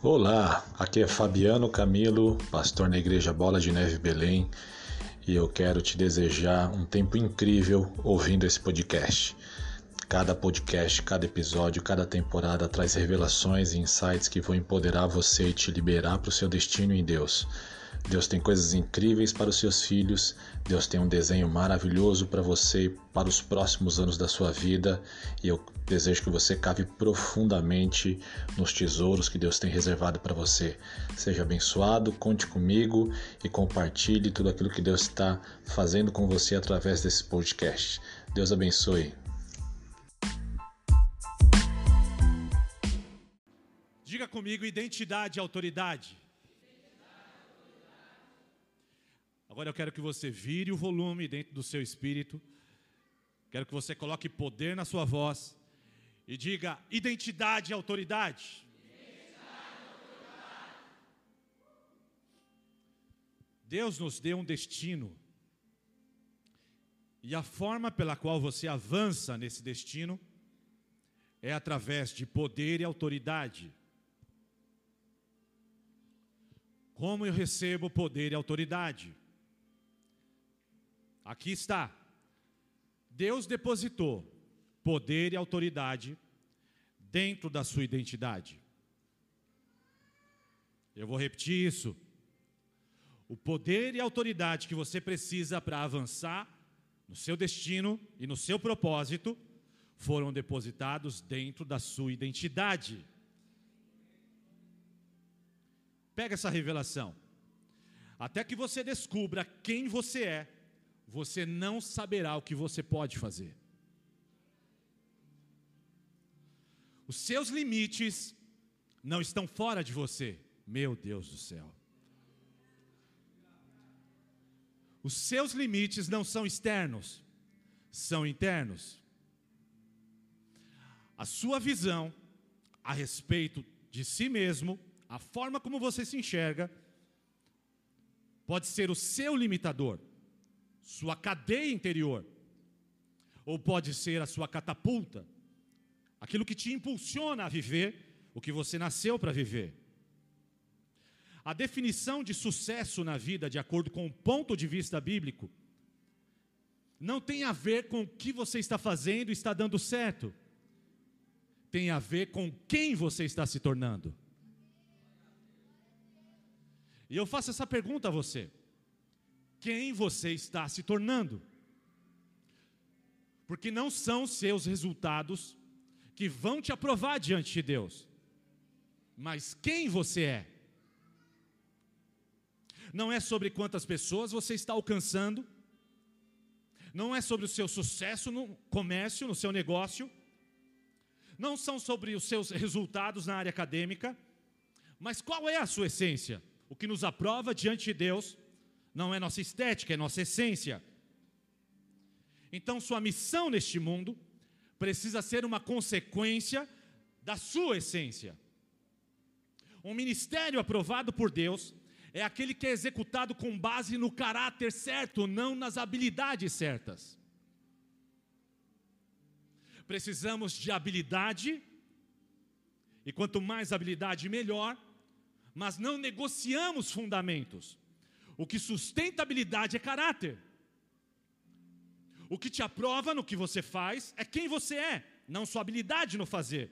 Olá, aqui é Fabiano Camilo, pastor na Igreja Bola de Neve Belém, e eu quero te desejar um tempo incrível ouvindo esse podcast. Cada podcast, cada episódio, cada temporada traz revelações e insights que vão empoderar você e te liberar para o seu destino em Deus. Deus tem coisas incríveis para os seus filhos, Deus tem um desenho maravilhoso para você e para os próximos anos da sua vida, e eu desejo que você cave profundamente nos tesouros que Deus tem reservado para você. Seja abençoado, conte comigo e compartilhe tudo aquilo que Deus está fazendo com você através desse podcast. Deus abençoe. Diga comigo identidade e autoridade. Agora eu quero que você vire o volume dentro do seu espírito. Quero que você coloque poder na sua voz e diga identidade e autoridade. Deus nos deu um destino. E a forma pela qual você avança nesse destino é através de poder e autoridade. Como eu recebo poder e autoridade? Aqui está. Deus depositou poder e autoridade dentro da sua identidade. Eu vou repetir isso. O poder e autoridade que você precisa para avançar no seu destino e no seu propósito foram depositados dentro da sua identidade. Pega essa revelação. Até que você descubra quem você é, você não saberá o que você pode fazer. Os seus limites não estão fora de você, meu Deus do céu. Os seus limites não são externos, são internos. A sua visão a respeito de si mesmo, a forma como você se enxerga, pode ser o seu limitador sua cadeia interior, ou pode ser a sua catapulta, aquilo que te impulsiona a viver o que você nasceu para viver. A definição de sucesso na vida, de acordo com o ponto de vista bíblico, não tem a ver com o que você está fazendo e está dando certo, tem a ver com quem você está se tornando. E eu faço essa pergunta a você: quem você está se tornando. Porque não são seus resultados que vão te aprovar diante de Deus, mas quem você é. Não é sobre quantas pessoas você está alcançando, não é sobre o seu sucesso no comércio, no seu negócio, não são sobre os seus resultados na área acadêmica, mas qual é a sua essência? O que nos aprova diante de Deus não é nossa estética, é nossa essência. Então, sua missão neste mundo precisa ser uma consequência da sua essência. Um ministério aprovado por Deus é aquele que é executado com base no caráter certo, não nas habilidades certas. Precisamos de habilidade, e quanto mais habilidade, melhor, mas não negociamos fundamentos. O que sustenta habilidade é caráter. O que te aprova no que você faz é quem você é, não sua habilidade no fazer.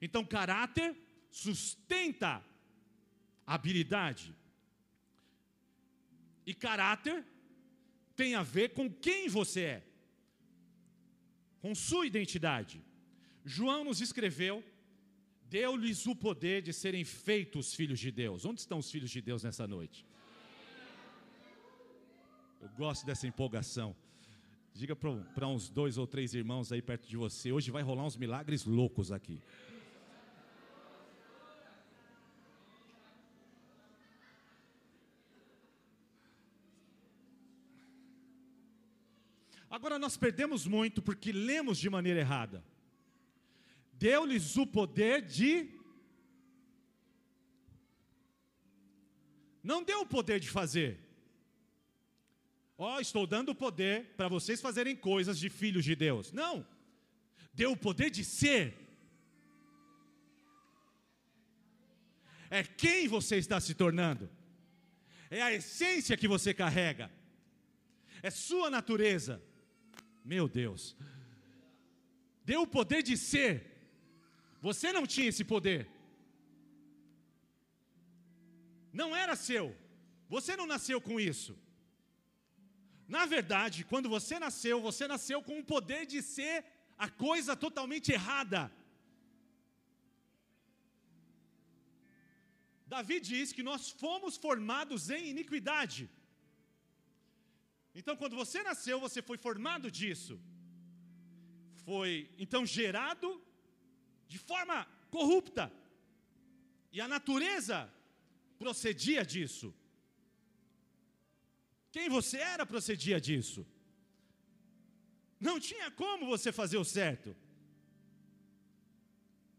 Então, caráter sustenta habilidade. E caráter tem a ver com quem você é, com sua identidade. João nos escreveu, deu-lhes o poder de serem feitos filhos de Deus. Onde estão os filhos de Deus nessa noite? Eu gosto dessa empolgação. Diga para uns dois ou três irmãos aí perto de você: hoje vai rolar uns milagres loucos aqui. Agora nós perdemos muito porque lemos de maneira errada. Deu-lhes o poder de. Não deu o poder de fazer. Ó, oh, estou dando poder para vocês fazerem coisas de filhos de Deus. Não. Deu o poder de ser. é quem você está se tornando, é a essência que você carrega, é sua natureza. Meu Deus, deu o poder de ser, você não tinha esse poder, não era seu, você não nasceu com isso. Na verdade, quando você nasceu, você nasceu com o poder de ser a coisa totalmente errada. Davi diz que nós fomos formados em iniquidade. Então, quando você nasceu, você foi formado disso. Foi então gerado de forma corrupta. E a natureza procedia disso. Quem você era procedia disso. Não tinha como você fazer o certo.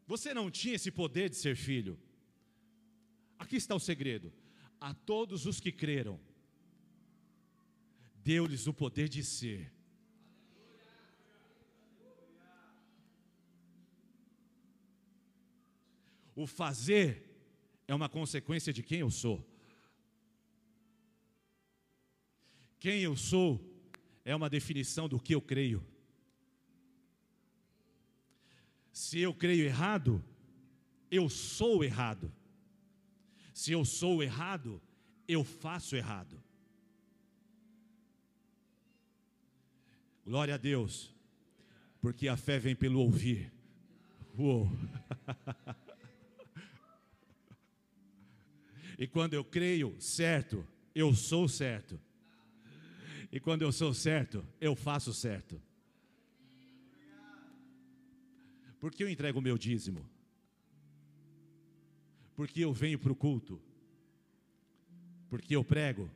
Você não tinha esse poder de ser filho. Aqui está o segredo. A todos os que creram, deu-lhes o poder de ser. O fazer é uma consequência de quem eu sou. Quem eu sou é uma definição do que eu creio. Se eu creio errado, eu sou errado. Se eu sou errado, eu faço errado. Glória a Deus, porque a fé vem pelo ouvir. Uou. e quando eu creio certo, eu sou certo. E quando eu sou certo, eu faço certo. Porque eu entrego o meu dízimo? Porque eu venho para o culto? Porque eu prego?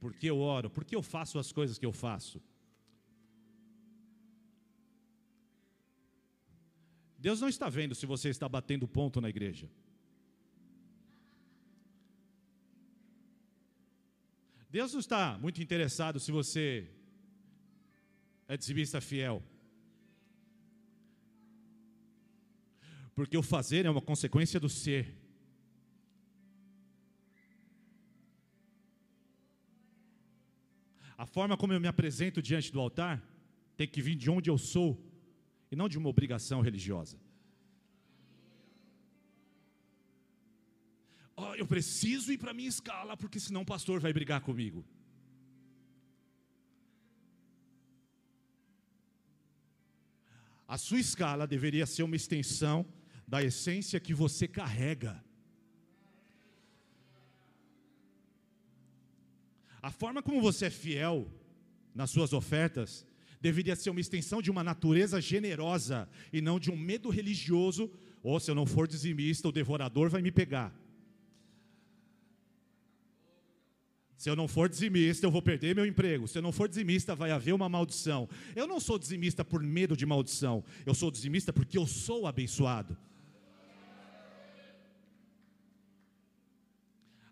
Porque eu oro? Porque eu faço as coisas que eu faço? Deus não está vendo se você está batendo ponto na igreja. Deus não está muito interessado se você é dizimista fiel. Porque o fazer é uma consequência do ser. A forma como eu me apresento diante do altar tem que vir de onde eu sou e não de uma obrigação religiosa. Oh, eu preciso ir para minha escala, porque senão o pastor vai brigar comigo. A sua escala deveria ser uma extensão da essência que você carrega. A forma como você é fiel nas suas ofertas deveria ser uma extensão de uma natureza generosa e não de um medo religioso, ou se eu não for dizimista, o devorador vai me pegar. Se eu não for dizimista, eu vou perder meu emprego. Se eu não for dizimista, vai haver uma maldição. Eu não sou dizimista por medo de maldição. Eu sou dizimista porque eu sou abençoado.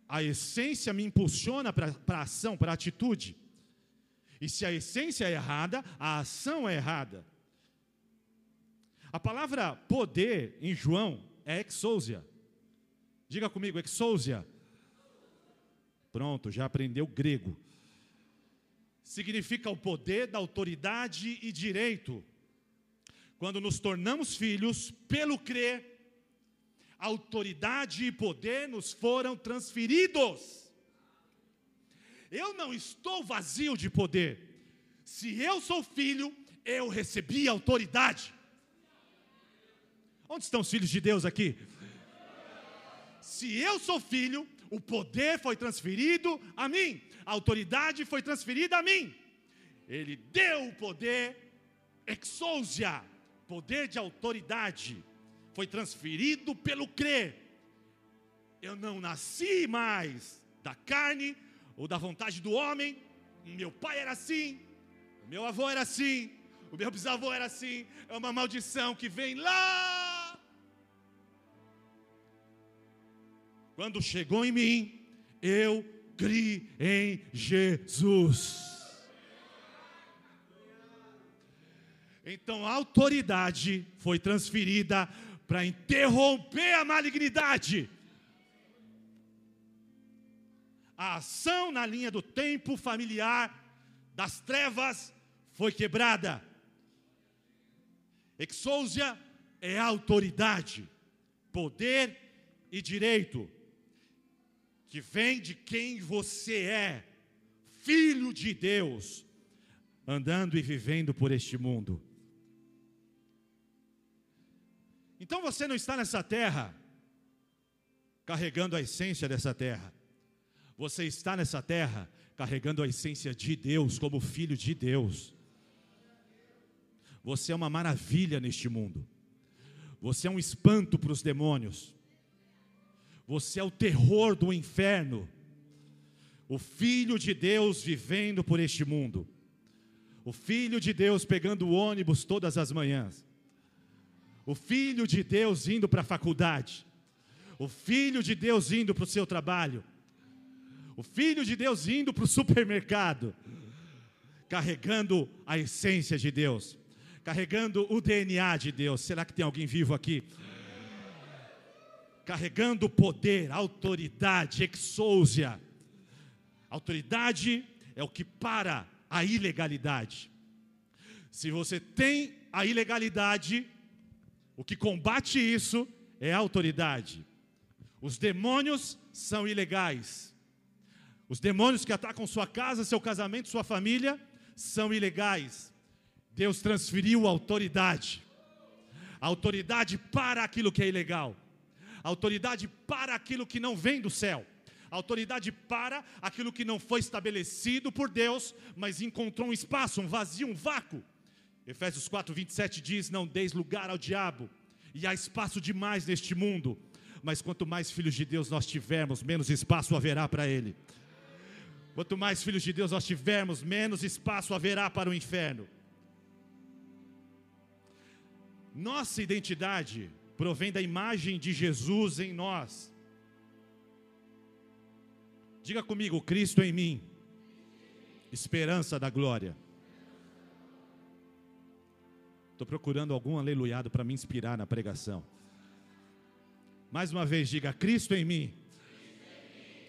A essência me impulsiona para a ação, para a atitude. E se a essência é errada, a ação é errada. A palavra poder em João é exousia. Diga comigo, exousia. Pronto, já aprendeu grego. Significa o poder da autoridade e direito. Quando nos tornamos filhos, pelo crer, autoridade e poder nos foram transferidos. Eu não estou vazio de poder. Se eu sou filho, eu recebi autoridade. Onde estão os filhos de Deus aqui? Se eu sou filho, o poder foi transferido a mim, a autoridade foi transferida a mim. Ele deu o poder, exousia, poder de autoridade, foi transferido pelo crer. Eu não nasci mais da carne ou da vontade do homem. Meu pai era assim, meu avô era assim, o meu bisavô era assim. É uma maldição que vem lá Quando chegou em mim, eu criei em Jesus. Então a autoridade foi transferida para interromper a malignidade. a ação na linha do tempo familiar das trevas foi quebrada. Exousia é autoridade, poder e direito, que vem de quem você é, filho de Deus, andando e vivendo por este mundo. Então você não está nessa terra carregando a essência dessa terra. Você está nessa terra carregando a essência de Deus, como filho de Deus. Você é uma maravilha neste mundo. Você é um espanto para os demônios. Você é o terror do inferno. O Filho de Deus vivendo por este mundo. O Filho de Deus pegando o ônibus todas as manhãs. O Filho de Deus indo para a faculdade. O Filho de Deus indo para o seu trabalho. O Filho de Deus indo para o supermercado. Carregando a essência de Deus. Carregando o DNA de Deus. Será que tem alguém vivo aqui? Carregando poder, autoridade, exousia. Autoridade é o que para a ilegalidade. Se você tem a ilegalidade, o que combate isso é a autoridade. Os demônios são ilegais. Os demônios que atacam sua casa, seu casamento, sua família, são ilegais. Deus transferiu autoridade. Autoridade para aquilo que é ilegal. Autoridade para aquilo que não vem do céu. Autoridade para aquilo que não foi estabelecido por Deus, mas encontrou um espaço, um vazio, um vácuo. Efésios 4, 27 diz: Não deis lugar ao diabo, e há espaço demais neste mundo, mas quanto mais filhos de Deus nós tivermos, menos espaço haverá para ele. Quanto mais filhos de Deus nós tivermos, menos espaço haverá para o inferno. Nossa identidade provém da imagem de Jesus em nós. Diga comigo, Cristo em mim, esperança da glória. Estou procurando algum aleluiado para me inspirar na pregação. Mais uma vez, diga: Cristo em mim,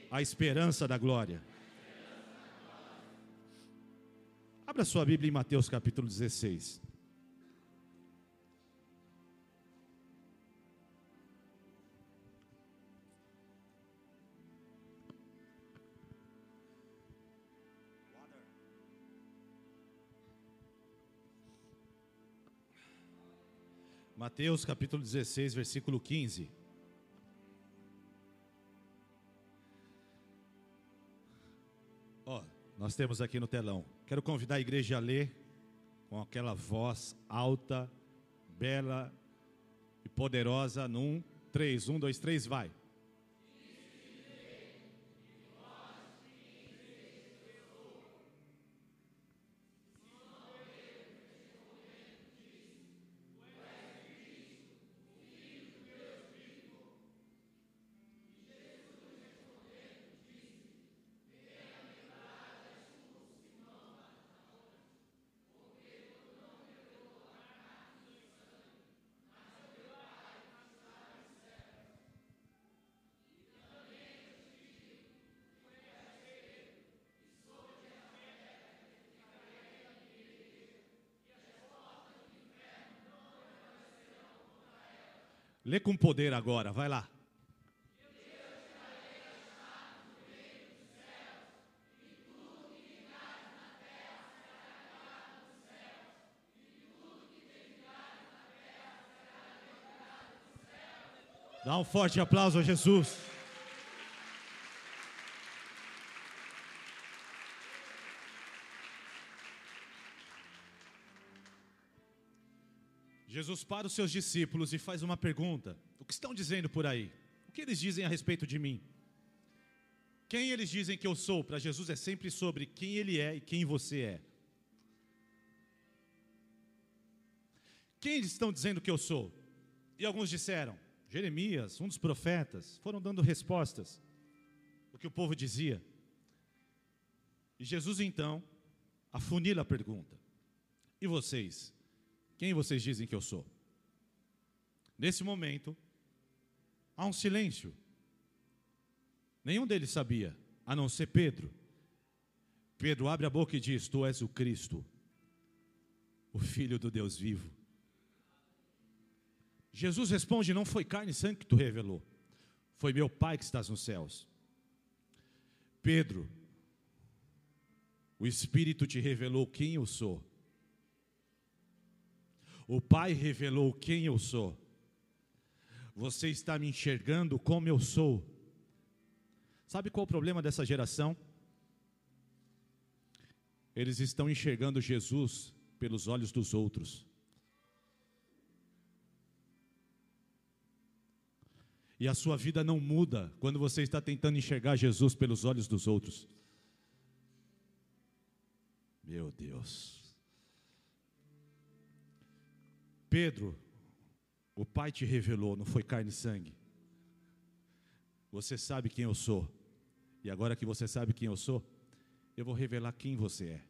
a esperança da glória. Abra sua Bíblia em Mateus capítulo 16. Mateus capítulo 16, versículo 15. Ó, nós temos aqui no telão. Quero convidar a igreja a ler com aquela voz alta, bela e poderosa num 3, 1, 2, 3, vai. Lê com poder agora, vai lá. Dá um forte aplauso a Jesus. Jesus para os seus discípulos e faz uma pergunta: O que estão dizendo por aí? O que eles dizem a respeito de mim? Quem eles dizem que eu sou? Para Jesus é sempre sobre quem ele é e quem você é. Quem eles estão dizendo que eu sou? E alguns disseram: Jeremias, um dos profetas, foram dando respostas. O que o povo dizia. E Jesus então afunila a pergunta: E vocês? Quem vocês dizem que eu sou? Nesse momento, há um silêncio. Nenhum deles sabia a não ser Pedro. Pedro abre a boca e diz: Tu és o Cristo, o Filho do Deus vivo. Jesus responde: Não foi carne e sangue que tu revelou, foi meu Pai que estás nos céus. Pedro, o Espírito te revelou quem eu sou. O Pai revelou quem eu sou. Você está me enxergando como eu sou. Sabe qual é o problema dessa geração? Eles estão enxergando Jesus pelos olhos dos outros. E a sua vida não muda quando você está tentando enxergar Jesus pelos olhos dos outros. Meu Deus. Pedro, o Pai te revelou, não foi carne e sangue. Você sabe quem eu sou. E agora que você sabe quem eu sou, eu vou revelar quem você é.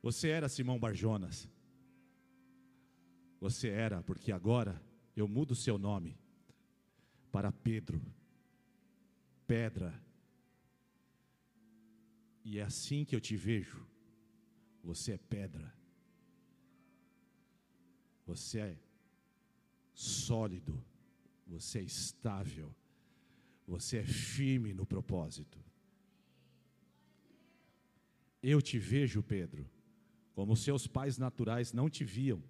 Você era Simão Barjonas. Você era, porque agora eu mudo o seu nome para Pedro, pedra. E é assim que eu te vejo. Você é pedra. Você é sólido. Você é estável. Você é firme no propósito. Eu te vejo, Pedro, como seus pais naturais não te viam.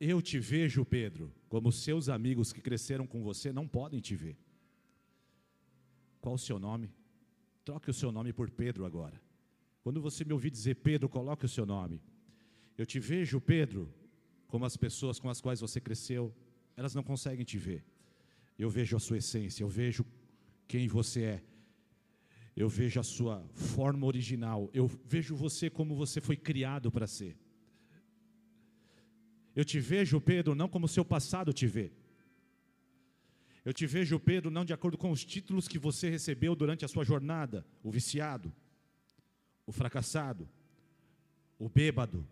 Eu te vejo, Pedro, como seus amigos que cresceram com você não podem te ver. Qual o seu nome? Troque o seu nome por Pedro agora. Quando você me ouvir dizer Pedro, coloque o seu nome. Eu te vejo, Pedro, como as pessoas com as quais você cresceu, elas não conseguem te ver. Eu vejo a sua essência, eu vejo quem você é. Eu vejo a sua forma original, eu vejo você como você foi criado para ser. Eu te vejo, Pedro, não como seu passado te vê. Eu te vejo, Pedro, não de acordo com os títulos que você recebeu durante a sua jornada: o viciado, o fracassado, o bêbado,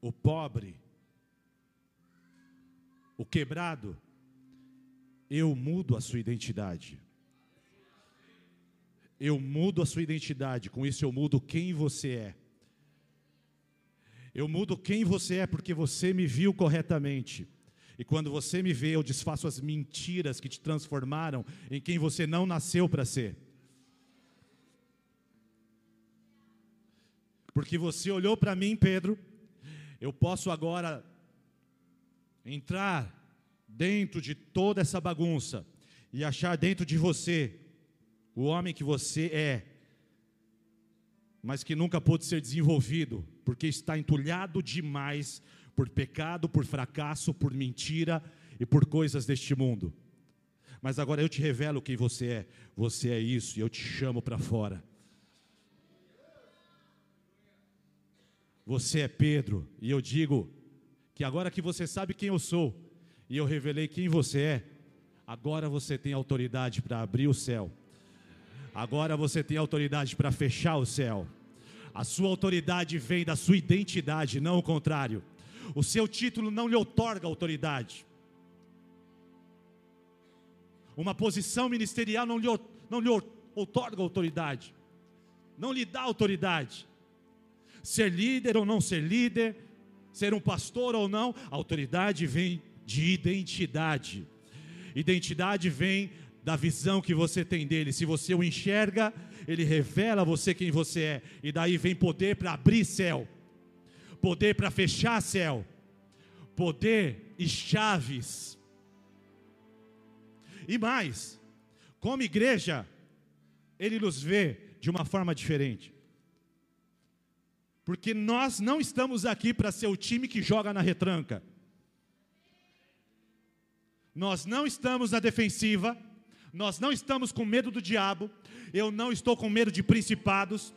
o pobre, o quebrado. Eu mudo a sua identidade. Eu mudo a sua identidade, com isso eu mudo quem você é. Eu mudo quem você é porque você me viu corretamente. E quando você me vê, eu desfaço as mentiras que te transformaram em quem você não nasceu para ser. Porque você olhou para mim, Pedro, eu posso agora entrar dentro de toda essa bagunça e achar dentro de você o homem que você é, mas que nunca pôde ser desenvolvido, porque está entulhado demais por pecado, por fracasso, por mentira e por coisas deste mundo. Mas agora eu te revelo quem você é. Você é isso e eu te chamo para fora. Você é Pedro e eu digo que agora que você sabe quem eu sou e eu revelei quem você é, agora você tem autoridade para abrir o céu. Agora você tem autoridade para fechar o céu. A sua autoridade vem da sua identidade, não o contrário. O seu título não lhe otorga autoridade. Uma posição ministerial não lhe, não lhe otorga autoridade. Não lhe dá autoridade. Ser líder ou não ser líder, ser um pastor ou não, autoridade vem de identidade. Identidade vem da visão que você tem dele. Se você o enxerga, ele revela a você quem você é, e daí vem poder para abrir céu poder para fechar céu, poder e chaves. E mais, como igreja, Ele nos vê de uma forma diferente. Porque nós não estamos aqui para ser o time que joga na retranca. Nós não estamos na defensiva, nós não estamos com medo do diabo, eu não estou com medo de principados,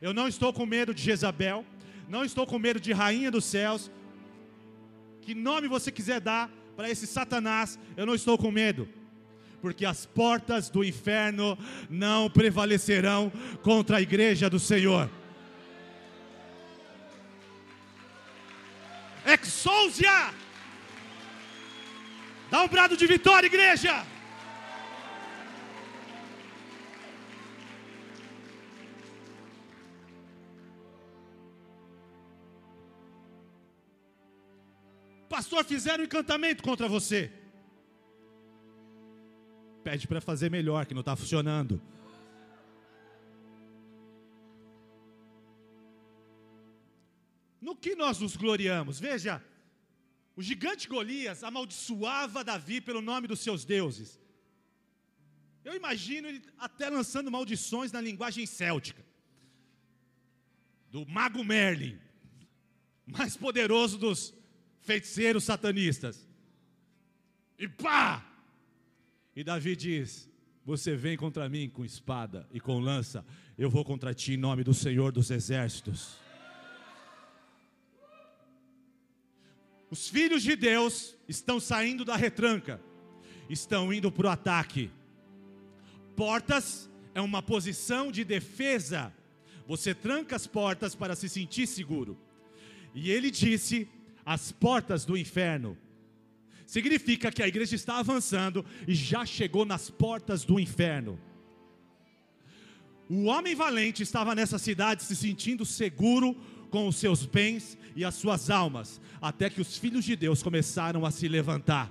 eu não estou com medo de Jezabel, não estou com medo de rainha dos céus. Que nome você quiser dar para esse Satanás, eu não estou com medo. Porque as portas do inferno não prevalecerão contra a igreja do Senhor. Exousia! Dá um brado de vitória, igreja! Pastor, fizeram um encantamento contra você. Pede para fazer melhor, que não está funcionando. No que nós nos gloriamos? Veja, o gigante Golias amaldiçoava Davi pelo nome dos seus deuses. Eu imagino ele até lançando maldições na linguagem céltica. Do mago Merlin, mais poderoso dos feiticeiros satanistas. E pá! E Davi diz: Você vem contra mim com espada e com lança, eu vou contra ti em nome do Senhor dos Exércitos. Os filhos de Deus estão saindo da retranca, estão indo para o ataque. Portas é uma posição de defesa. Você tranca as portas para se sentir seguro. E ele disse: as portas do inferno. Significa que a igreja está avançando e já chegou nas portas do inferno. O homem valente estava nessa cidade se sentindo seguro com os seus bens e as suas almas, até que os filhos de Deus começaram a se levantar.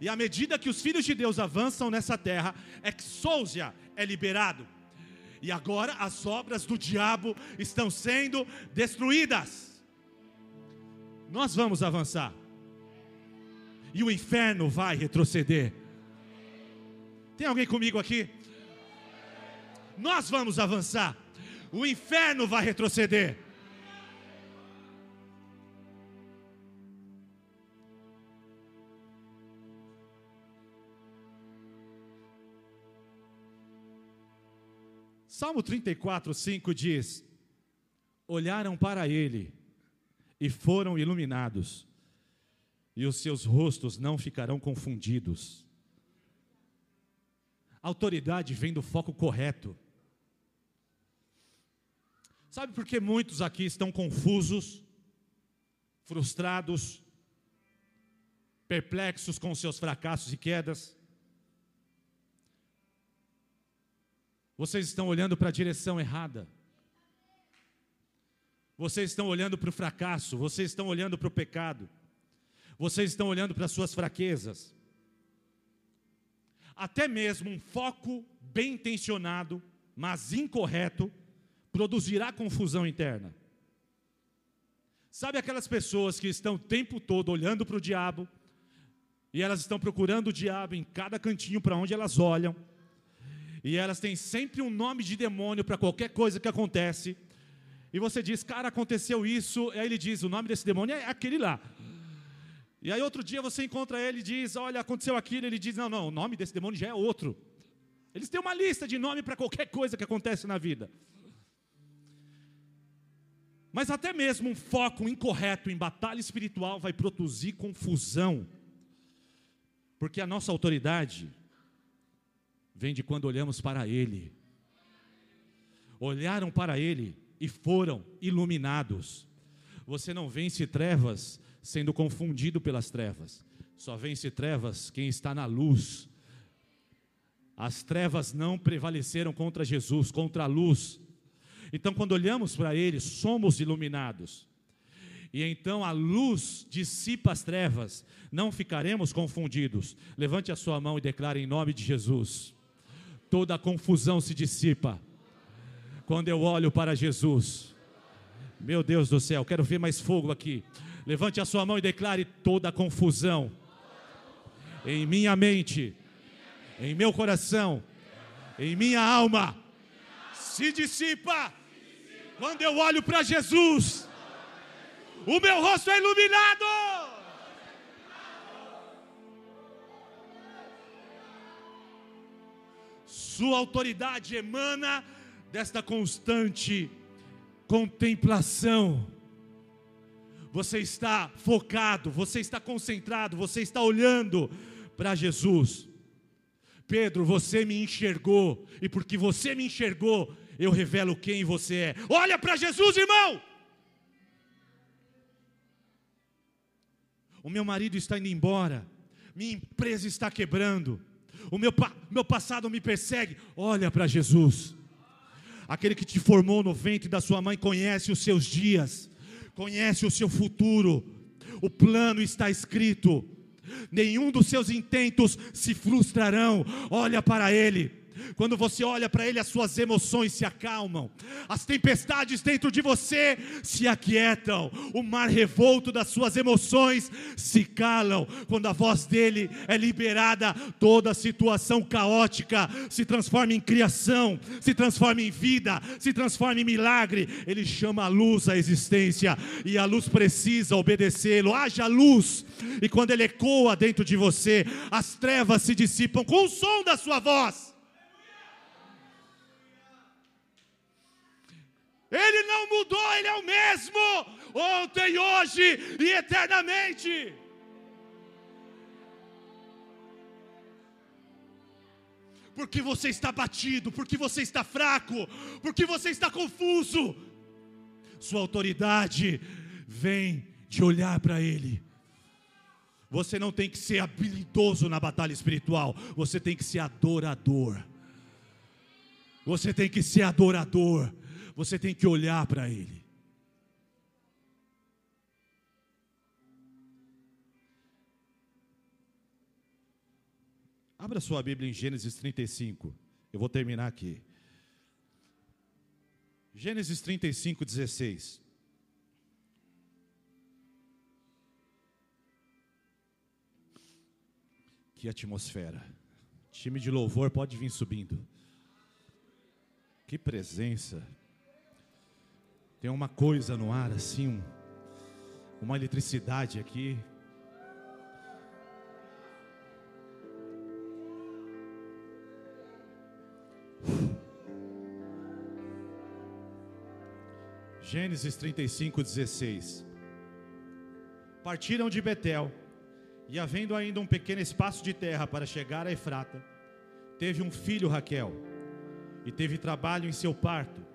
E à medida que os filhos de Deus avançam nessa terra, exousia é liberado. E agora as obras do diabo estão sendo destruídas. Nós vamos avançar. E o inferno vai retroceder. Tem alguém comigo aqui? Nós vamos avançar o inferno vai retroceder. Salmo 34, 5 diz: Olharam para ele e foram iluminados, e os seus rostos não ficarão confundidos. A autoridade vem do foco correto. Sabe por que muitos aqui estão confusos, frustrados, perplexos com seus fracassos e quedas? Vocês estão olhando para a direção errada. Vocês estão olhando para o fracasso, vocês estão olhando para o pecado. Vocês estão olhando para as suas fraquezas. Até mesmo um foco bem intencionado, mas incorreto, produzirá confusão interna. Sabe aquelas pessoas que estão o tempo todo olhando para o diabo, e elas estão procurando o diabo em cada cantinho para onde elas olham, e elas têm sempre um nome de demônio para qualquer coisa que acontece, e você diz, cara, aconteceu isso, e aí ele diz, o nome desse demônio é aquele lá. E aí outro dia você encontra ele e diz, olha, aconteceu aquilo, ele diz, não, não, o nome desse demônio já é outro. Eles têm uma lista de nome para qualquer coisa que acontece na vida. Mas até mesmo um foco incorreto em batalha espiritual vai produzir confusão. Porque a nossa autoridade vem de quando olhamos para Ele. Olharam para Ele e foram iluminados. Você não vence trevas sendo confundido pelas trevas, só vence trevas quem está na luz. As trevas não prevaleceram contra Jesus, contra a luz. Então, quando olhamos para Ele, somos iluminados. E então a luz dissipa as trevas, não ficaremos confundidos. Levante a sua mão e declare em nome de Jesus: toda a confusão se dissipa. Quando eu olho para Jesus, meu Deus do céu, quero ver mais fogo aqui. Levante a sua mão e declare toda a confusão em minha mente, em meu coração, em minha alma, se dissipa quando eu olho para Jesus, o meu rosto é iluminado. Sua autoridade emana desta constante contemplação. Você está focado, você está concentrado, você está olhando para Jesus. Pedro, você me enxergou, e porque você me enxergou, eu revelo quem você é. Olha para Jesus, irmão. O meu marido está indo embora. Minha empresa está quebrando. O meu, meu passado me persegue. Olha para Jesus. Aquele que te formou no ventre da sua mãe conhece os seus dias, conhece o seu futuro. O plano está escrito. Nenhum dos seus intentos se frustrarão. Olha para ele. Quando você olha para Ele, as suas emoções se acalmam, as tempestades dentro de você se aquietam, o mar revolto das suas emoções se calam. Quando a voz dele é liberada, toda situação caótica se transforma em criação, se transforma em vida, se transforma em milagre. Ele chama a luz à existência e a luz precisa obedecê-lo. Haja luz, e quando ele ecoa dentro de você, as trevas se dissipam com o som da sua voz. Ele não mudou, Ele é o mesmo, ontem, hoje e eternamente. Porque você está batido, porque você está fraco, porque você está confuso. Sua autoridade vem de olhar para Ele. Você não tem que ser habilidoso na batalha espiritual, você tem que ser adorador. Você tem que ser adorador você tem que olhar para Ele. Abra sua Bíblia em Gênesis 35. Eu vou terminar aqui. Gênesis 35, 16. Que atmosfera. Time de louvor pode vir subindo. Que presença. Tem uma coisa no ar assim, um, uma eletricidade aqui. Gênesis 35, 16. Partiram de Betel, e havendo ainda um pequeno espaço de terra para chegar a Efrata, teve um filho Raquel, e teve trabalho em seu parto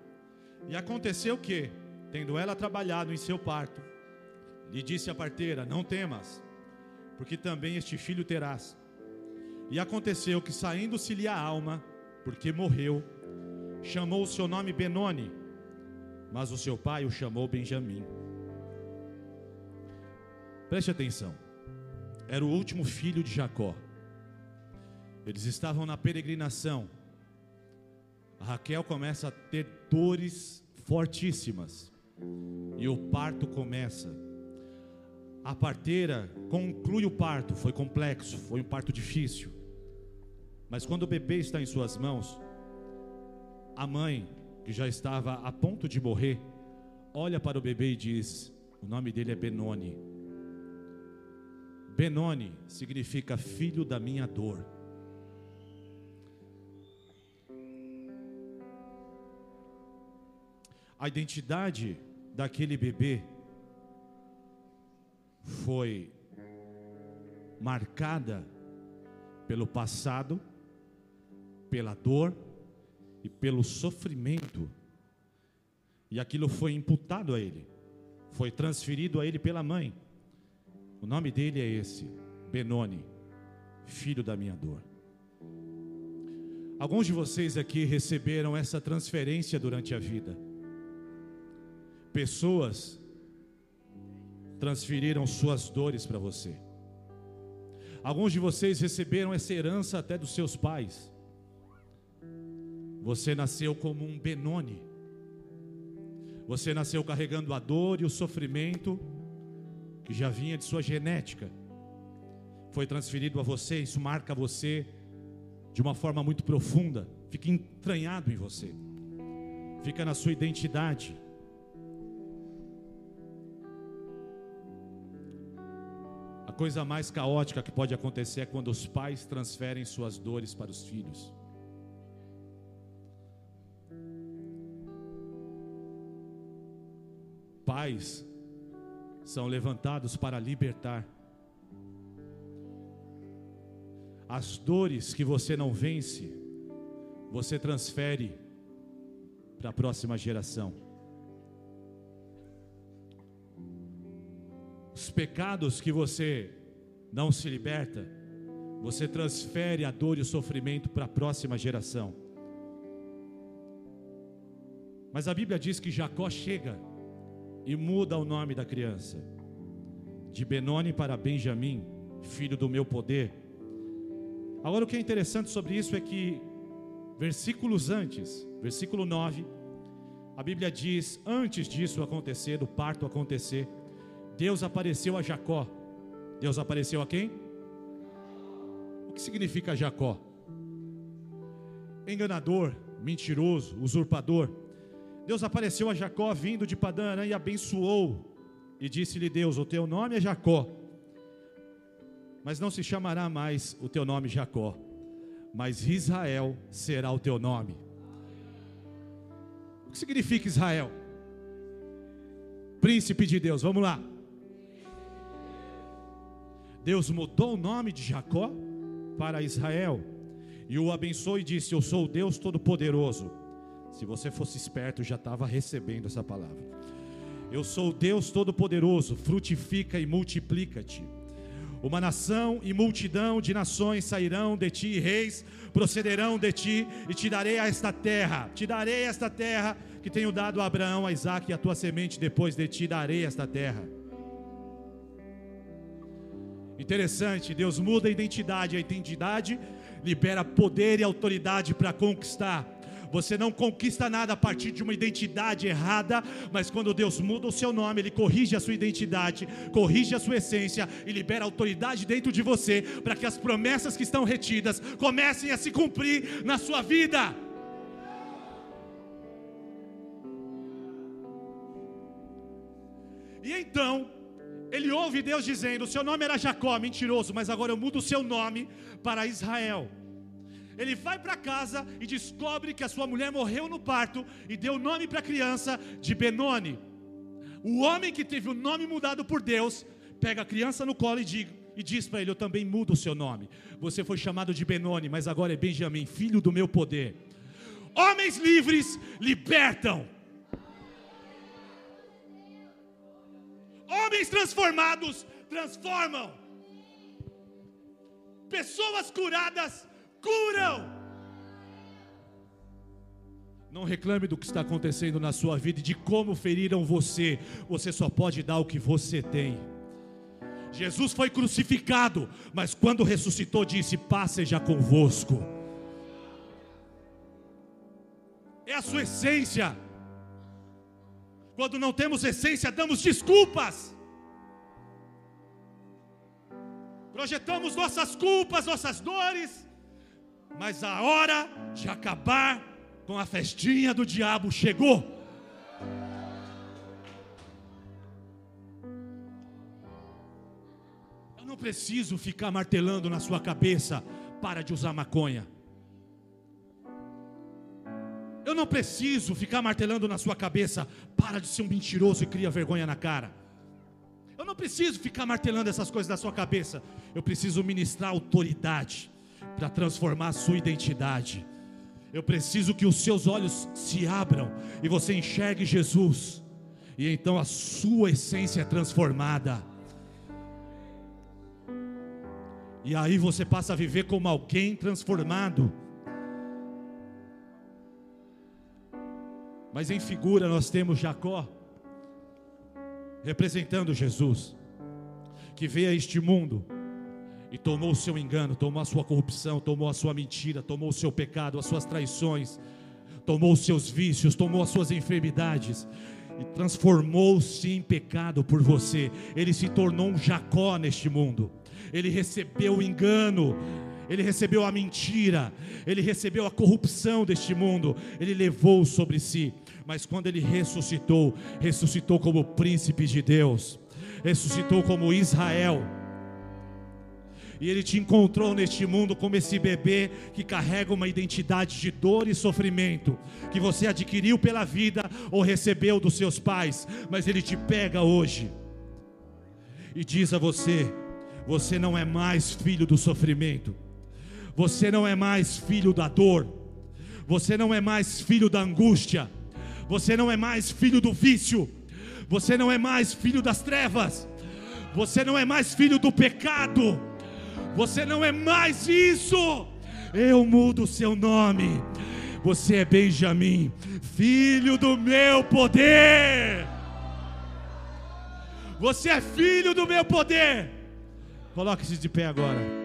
e aconteceu que, tendo ela trabalhado em seu parto, lhe disse a parteira: Não temas, porque também este filho terás. E aconteceu que, saindo-se-lhe a alma, porque morreu, chamou o seu nome Benoni, mas o seu pai o chamou Benjamim. Preste atenção, era o último filho de Jacó. Eles estavam na peregrinação a Raquel começa a ter dores fortíssimas. E o parto começa. A parteira conclui o parto, foi complexo, foi um parto difícil. Mas quando o bebê está em suas mãos, a mãe, que já estava a ponto de morrer, olha para o bebê e diz: O nome dele é Benoni. Benoni significa filho da minha dor. A identidade daquele bebê foi marcada pelo passado, pela dor e pelo sofrimento. E aquilo foi imputado a ele, foi transferido a ele pela mãe. O nome dele é esse, Benoni, filho da minha dor. Alguns de vocês aqui receberam essa transferência durante a vida pessoas transferiram suas dores para você. Alguns de vocês receberam essa herança até dos seus pais. Você nasceu como um Benoni. Você nasceu carregando a dor e o sofrimento que já vinha de sua genética. Foi transferido a você, isso marca você de uma forma muito profunda, fica entranhado em você. Fica na sua identidade. Coisa mais caótica que pode acontecer é quando os pais transferem suas dores para os filhos. Pais são levantados para libertar. As dores que você não vence, você transfere para a próxima geração. Os pecados que você não se liberta, você transfere a dor e o sofrimento para a próxima geração. Mas a Bíblia diz que Jacó chega e muda o nome da criança, de Benoni para Benjamim, filho do meu poder. Agora o que é interessante sobre isso é que versículos antes, versículo 9, a Bíblia diz: antes disso acontecer, do parto acontecer, Deus apareceu a Jacó. Deus apareceu a quem? O que significa Jacó? Enganador, mentiroso, usurpador. Deus apareceu a Jacó vindo de Padã e abençoou. E disse-lhe Deus: O teu nome é Jacó, mas não se chamará mais o teu nome Jacó, mas Israel será o teu nome. O que significa Israel? Príncipe de Deus, vamos lá. Deus mudou o nome de Jacó para Israel e o abençoou e disse: Eu sou o Deus Todo-Poderoso. Se você fosse esperto, já estava recebendo essa palavra. Eu sou o Deus Todo-Poderoso, frutifica e multiplica-te. Uma nação e multidão de nações sairão de ti, reis procederão de ti, e te darei esta terra. Te darei esta terra que tenho dado a Abraão, a Isaac e a tua semente, depois de ti darei esta terra. Interessante, Deus muda a identidade, a identidade libera poder e autoridade para conquistar. Você não conquista nada a partir de uma identidade errada, mas quando Deus muda o seu nome, Ele corrige a sua identidade, corrige a sua essência e libera autoridade dentro de você para que as promessas que estão retidas comecem a se cumprir na sua vida. E então, ele ouve Deus dizendo: o seu nome era Jacó, mentiroso, mas agora eu mudo o seu nome para Israel. Ele vai para casa e descobre que a sua mulher morreu no parto e deu o nome para a criança de Benoni. O homem que teve o nome mudado por Deus, pega a criança no colo e diz, e diz para ele: Eu também mudo o seu nome. Você foi chamado de Benoni, mas agora é Benjamim, filho do meu poder. Homens livres libertam. Transformados transformam. Pessoas curadas curam. Não reclame do que está acontecendo na sua vida e de como feriram você. Você só pode dar o que você tem. Jesus foi crucificado, mas quando ressuscitou, disse: Paz seja convosco. É a sua essência. Quando não temos essência, damos desculpas. Projetamos nossas culpas, nossas dores mas a hora de acabar com a festinha do diabo chegou. Eu não preciso ficar martelando na sua cabeça, para de usar maconha. Eu não preciso ficar martelando na sua cabeça, para de ser um mentiroso e cria vergonha na cara. Eu não preciso ficar martelando essas coisas na sua cabeça. Eu preciso ministrar autoridade para transformar a sua identidade. Eu preciso que os seus olhos se abram e você enxergue Jesus, e então a sua essência é transformada. E aí você passa a viver como alguém transformado. Mas em figura nós temos Jacó, representando Jesus, que veio a este mundo e tomou o seu engano, tomou a sua corrupção, tomou a sua mentira, tomou o seu pecado, as suas traições, tomou os seus vícios, tomou as suas enfermidades e transformou-se em pecado por você. Ele se tornou um Jacó neste mundo. Ele recebeu o engano, ele recebeu a mentira, ele recebeu a corrupção deste mundo, ele levou sobre si. Mas quando ele ressuscitou, ressuscitou como príncipe de Deus, ressuscitou como Israel e Ele te encontrou neste mundo como esse bebê que carrega uma identidade de dor e sofrimento, que você adquiriu pela vida ou recebeu dos seus pais, mas Ele te pega hoje e diz a você: você não é mais filho do sofrimento, você não é mais filho da dor, você não é mais filho da angústia, você não é mais filho do vício, você não é mais filho das trevas. Você não é mais filho do pecado. Você não é mais isso. Eu mudo o seu nome. Você é Benjamim, filho do meu poder. Você é filho do meu poder. Coloque-se de pé agora.